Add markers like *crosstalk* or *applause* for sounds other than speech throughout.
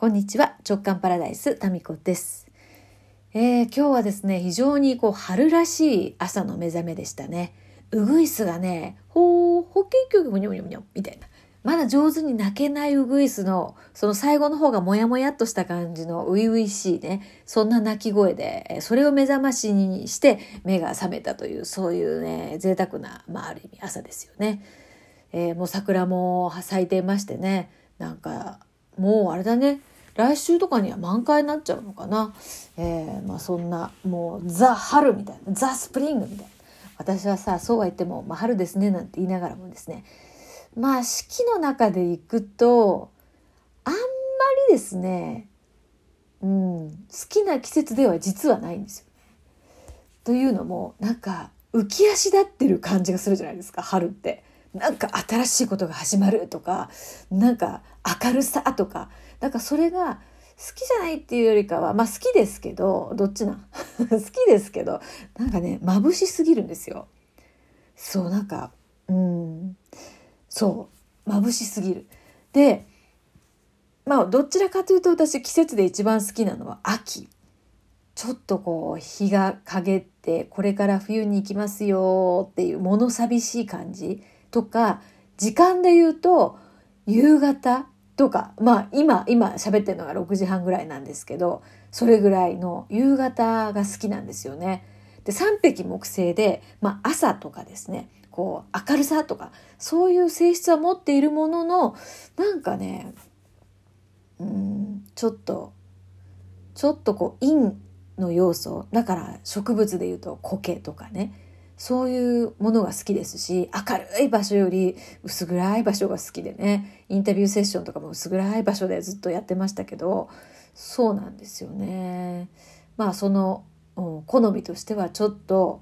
こんにちは。直感パラダイスタミコです、えー、今日はですね非常にこう春らしい朝の目覚めでしたね。ウグイスがねほーほけきょむにょむにょむにょみたいな。まだ上手に泣けないウグイスのその最後の方がもやもやっとした感じの初々しいねそんな鳴き声でそれを目覚ましにして目が覚めたというそういうね贅沢な、まあ、ある意味朝ですよね。えー、もう桜も咲いていましてねなんかもうあれだね。来週とかには満開になっちゃうのかな、えー、まあそんなもうザ・春みたいなザ・スプリングみたいな私はさそうは言っても、まあ、春ですねなんて言いながらもですねまあ四季の中で行くとあんまりですねうん好きな季節では実はないんですよ。というのもなんか浮き足立ってる感じがするじゃないですか春って。なんか新しいことが始まるとかなんか明るさとかなんかそれが好きじゃないっていうよりかはまあ好きですけどどっちな *laughs* 好きですけどなんかね眩しすぎるんですよ。そうなんかうんそう眩しすぎる。でまあどちらかというと私季節で一番好きなのは秋。ちょっとこう日が陰ってこれから冬に行きますよっていう物寂しい感じとか時間で言うと夕方とかまあ今今喋ってるのが6時半ぐらいなんですけどそれぐらいの夕方が好きなんですよね。で三匹木星で、まあ、朝とかですねこう明るさとかそういう性質は持っているもののなんかねうんちょっとちょっとこう陰の要素だから植物でいうと苔とかねそういうものが好きですし明るい場所より薄暗い場所が好きでねインタビューセッションとかも薄暗い場所でずっとやってましたけどそうなんですよね。まあその、うん、好みとしてはちょっと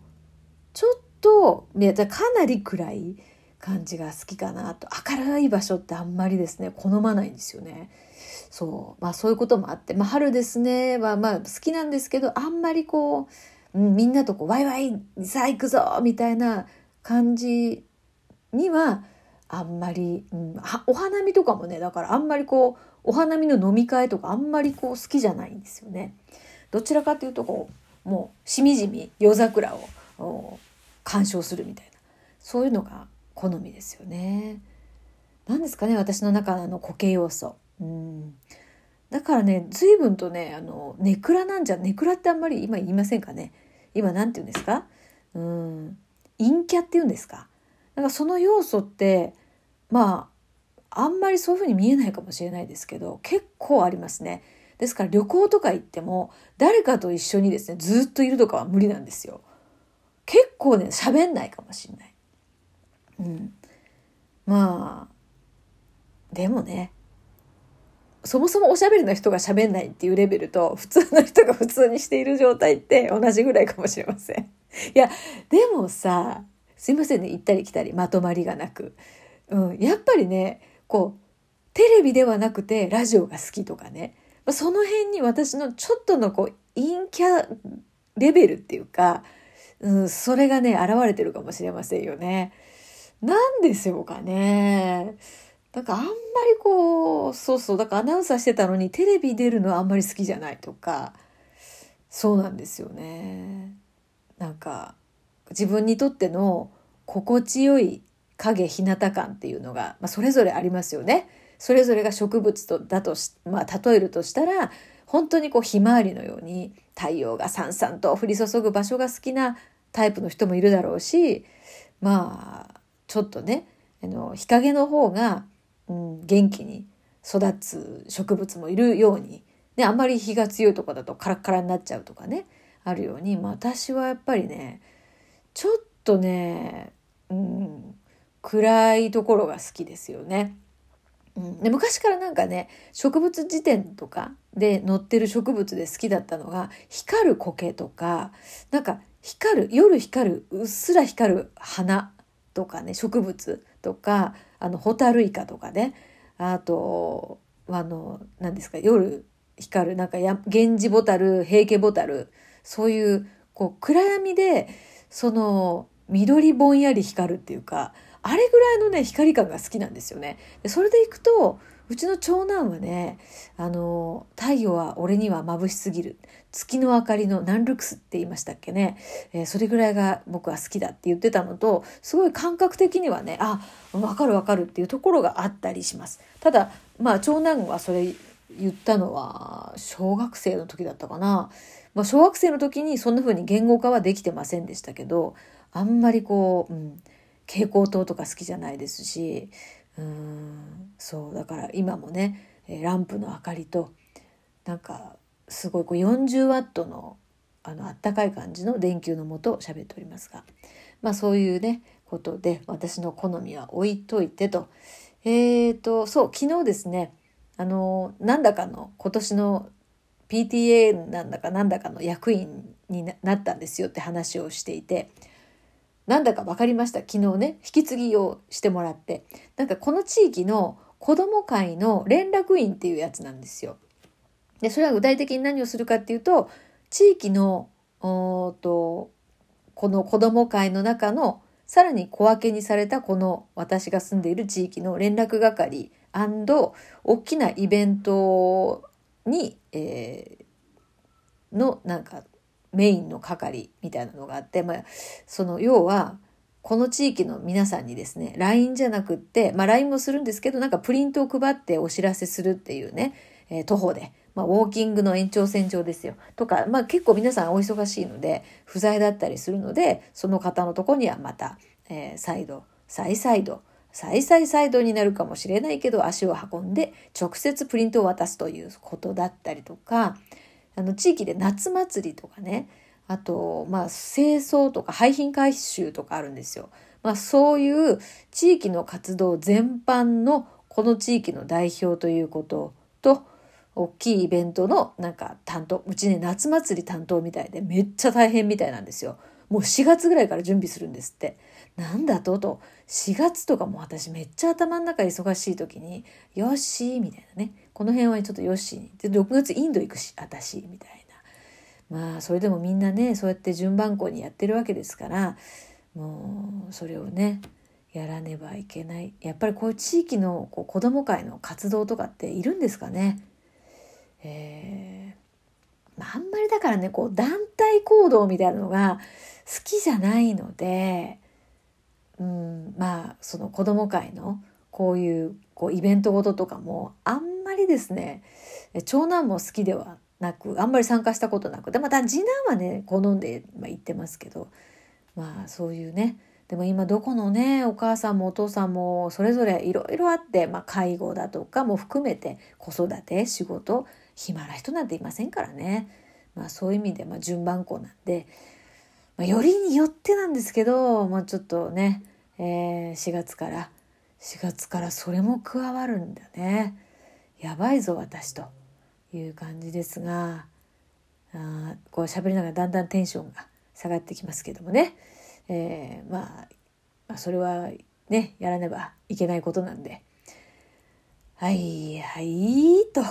ちょっとかなり暗い感じが好きかなと明るい場所ってあんまりですね好まないんですよね。そうまあそういうこともあって、まあ、春ですねはまあ好きなんですけどあんまりこう、みんなとこうワイワイさあ行くぞみたいな感じにはあんまり、うん、お花見とかもねだからあんまりこうお花見の飲み会とかあんまりこう好きじゃないんですよね。どちらかというとこうもうしみじみ夜桜を鑑賞するみたいなそういうのが好みですよね。何ですかね私の中のあの固形要素。うんだからね随分とねあのネクラなんじゃネクラってあんまり今言いませんかね今何て言うんですか？うん陰キャって言うんですか？なんかその要素ってまああんまりそういうふうに見えないかもしれないですけど結構ありますね。ですから旅行とか行っても誰かと一緒にですねずっといるとかは無理なんですよ。結構ね喋んないかもしれない。うん。まあでもねそもそもおしゃべりの人が喋んないっていうレベルと普通の人が普通にしている状態って同じぐらいかもしれません。*laughs* いや、でもさ、すいませんね、行ったり来たりまとまりがなく。うん、やっぱりね、こう、テレビではなくてラジオが好きとかね。その辺に私のちょっとのこう、陰キャレベルっていうか、うん、それがね、現れてるかもしれませんよね。なんでしょうかね。なんかあんまりこうそうそうだからアナウンサーしてたのにテレビ出るのはあんまり好きじゃないとかそうなんですよね。なんか自分にとっての心地よい影日向感っていうのが、まあ、それぞれありますよね。それぞれが植物とだとし、まあ、例えるとしたら本当にこうひまわりのように太陽がさんさんと降り注ぐ場所が好きなタイプの人もいるだろうしまあちょっとねあの日陰の方がうん、元気に育つ植物もいるように、ね、あんまり日が強いとこだとカラッカラになっちゃうとかね。あるように、まあ、私はやっぱりねちょっとね、うん、暗いところが好きですよね。で昔からなんかね植物辞典とかで載ってる植物で好きだったのが光る苔とかなんか光る夜光るうっすら光る花とかね植物とかあのホタルイカとかねあとあの何ですか夜光るなんかや源氏ボタル平家ボタルそういうこう暗闇でその緑ぼんやり光るっていうかあれぐらいのね光感が好きなんですよね。でそれでいくとうちの長男はね、あの、太陽は俺には眩しすぎる。月の明かりのナンルクスって言いましたっけね。えー、それぐらいが僕は好きだって言ってたのと、すごい感覚的にはね、あ、わかるわかるっていうところがあったりします。ただ、まあ長男はそれ言ったのは小学生の時だったかな。まあ小学生の時にそんな風に言語化はできてませんでしたけど、あんまりこう、うん、蛍光灯とか好きじゃないですし、うん。そうだから今もねランプの明かりとなんかすごいこう40ワットのあのあったかい感じの電球のもと喋っておりますがまあそういうねことで私の好みは置いといてと。えっ、ー、とそう昨日ですねあのなんだかの今年の PTA なんだかなんだかの役員になったんですよって話をしていてなんだか分かりました？昨日ね引き継ぎをしてもらってなんかこの地域の子ども会の連絡員っていうやつなんですよ。でそれは具体的に何をするかっていうと地域のおとこの子ども会の中のさらに小分けにされたこの私が住んでいる地域の連絡係大きなイベントに、えー、のなんかメインの係みたいなのがあって、まあ、その要はこの地域の皆さんにですね LINE じゃなくって、まあ、LINE もするんですけどなんかプリントを配ってお知らせするっていうね、えー、徒歩で、まあ、ウォーキングの延長線上ですよ。とか、まあ、結構皆さんお忙しいので不在だったりするのでその方のとこにはまた、えー、再度再々度再々再度になるかもしれないけど足を運んで直接プリントを渡すということだったりとかあの地域で夏祭りとかねあとまあ清掃とか廃品回収とかあるんですよ。まあ、そういう地域の活動全般のこの地域の代表ということと大きいイベントのなんか担当うちね夏祭り担当みたいでめっちゃ大変みたいなんですよ。もう4月ぐらいから準備するんですって。なんだと？と。4月とかも私めっちゃ頭の中忙しい時によしみたいなね。この辺はちょっとよしに。で6月インド行くし私みたいな。まあそれでもみんなねそうやって順番校にやってるわけですからもうそれをねやらねばいけない。やっぱりこういう地域のこう子ども会の活動とかっているんですかね。えー、まあ、あんまりだからねこう団体行動みたいなのが好きじゃないのでうん、まあその子ども会のこういうこうイベントごととかもあんまりですね長男も好きではなくあんまり参加したことなくでまた次男はね好んで、まあ、行ってますけどまあそういうねでも今どこのねお母さんもお父さんもそれぞれいろいろあって、まあ、介護だとかも含めて子育て仕事暇な人なんていませんからね、まあ、そういう意味で、まあ、順番校なんでまあ、よりによってなんですけど、まあ、ちょっとね、えー、4月から4月からそれも加わるんだね。やばいぞ私という感じですがあこう喋りながらだんだんテンションが下がってきますけどもね、えー、まあ、まあ、それはねやらねばいけないことなんで。はいはいと。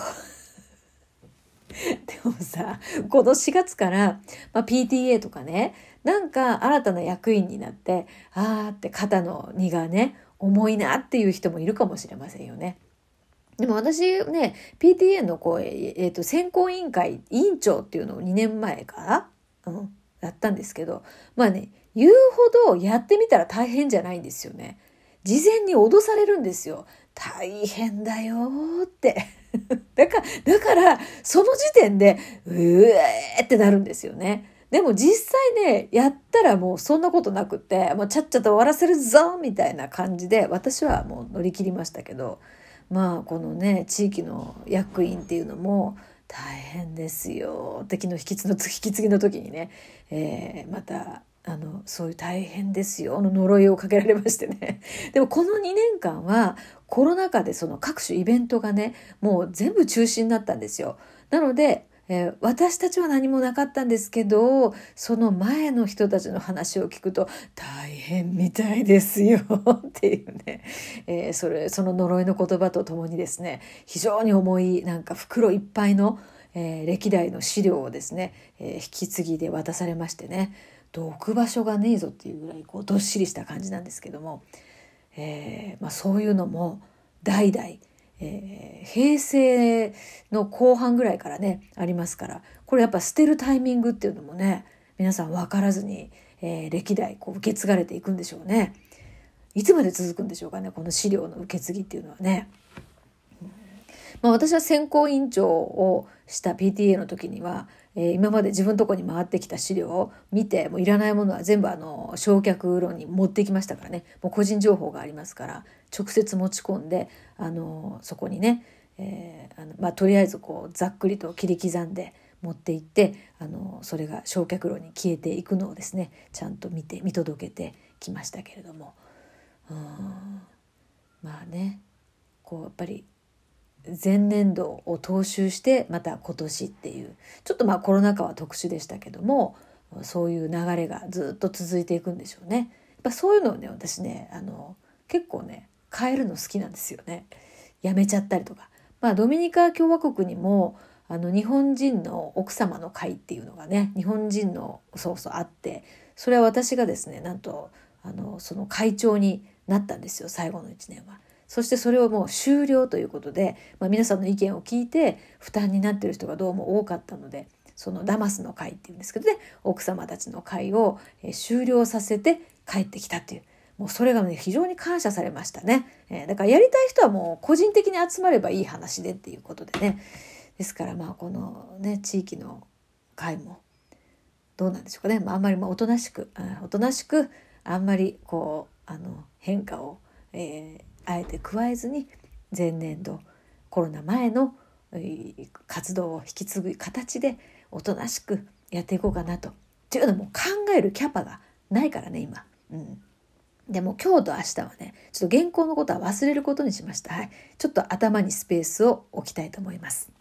*laughs* でもさ、この4月から、まあ、PTA とかね、なんか新たな役員になって、あーって肩の荷がね、重いなっていう人もいるかもしれませんよね。でも私ね、PTA のこう、えー、と選考委員会委員長っていうのを2年前から、うん、やったんですけど、まあね、言うほどやってみたら大変じゃないんですよね。事前に脅されるんですよ。大変だよって。*laughs* だから、だから、その時点で、うえーってなるんですよね。でも実際ね、やったらもうそんなことなくて、もうちゃっちゃと終わらせるぞみたいな感じで、私はもう乗り切りましたけど、まあこのね、地域の役員っていうのも大変ですよ。敵の引きの引き継ぎの時にね、えー、またあのそういう大変ですよの呪いをかけられましてね。*laughs* でもこの2年間はコロナ禍でその各種イベントがねもう全部中止になったんですよ。なので、えー、私たちは何もなかったんですけどその前の人たちの話を聞くと大変みたいですよ *laughs* っていうね、えー、それその呪いの言葉とともにですね非常に重いなんか袋いっぱいの、えー、歴代の資料をですね、え引き継ぎで渡されましてね。と置く場所がねえぞっていうぐらいこうどっしりした感じなんですけども、えーまあ、そういうのも代々、えー、平成の後半ぐらいからねありますからこれやっぱ捨てるタイミングっていうのもね皆さん分からずに、えー、歴代こう受け継がれていくんでしょうね。いつまで続くんでしょうかねこの資料の受け継ぎっていうのはね。まあ、私は選考委員長をした PTA の時には、えー、今まで自分のとこに回ってきた資料を見てもういらないものは全部あの焼却炉に持ってきましたからね。もう個人情報がありますから直接持ち込んであのそこにね、えーあのまあ、とりあえずこうざっくりと切り刻んで持っていってあのそれが焼却炉に消えていくのをですねちゃんと見て見届けてきましたけれども。うん。まあねこうやっぱり前年度を踏襲してまた今年っていうちょっとまあコロナ禍は特殊でしたけどもそういう流れがずっと続いていくんでしょうね。やっぱそういうのをね私ねあの結構ね変えるの好きなんですよね。やめちゃったりとか。まあドミニカ共和国にもあの日本人の奥様の会っていうのがね日本人のそうそうあってそれは私がですねなんとあのその会長になったんですよ最後の1年は。そしてそれをもう終了ということで、まあ、皆さんの意見を聞いて負担になってる人がどうも多かったのでそのダマスの会っていうんですけどね奥様たちの会を終了させて帰ってきたっていうもうそれがね非常に感謝されましたね、えー、だからやりたい人はもう個人的に集まればいい話でっていうことでね。ですからまあこのね地域の会もどうなんでしょうかね、まあ、あんまりまあおとなしく、おとなしくあんまりこうあの変化を、えー、あえて加えずに前年度コロナ前の活動を引き継ぐ形でおとなしくやっていこうかなと。っていうのも考えるキャパがないからね今。うん、でも今日と明日はねちょっと原稿のことは忘れることにしました。はい、ちょっと頭にスペースを置きたいと思います。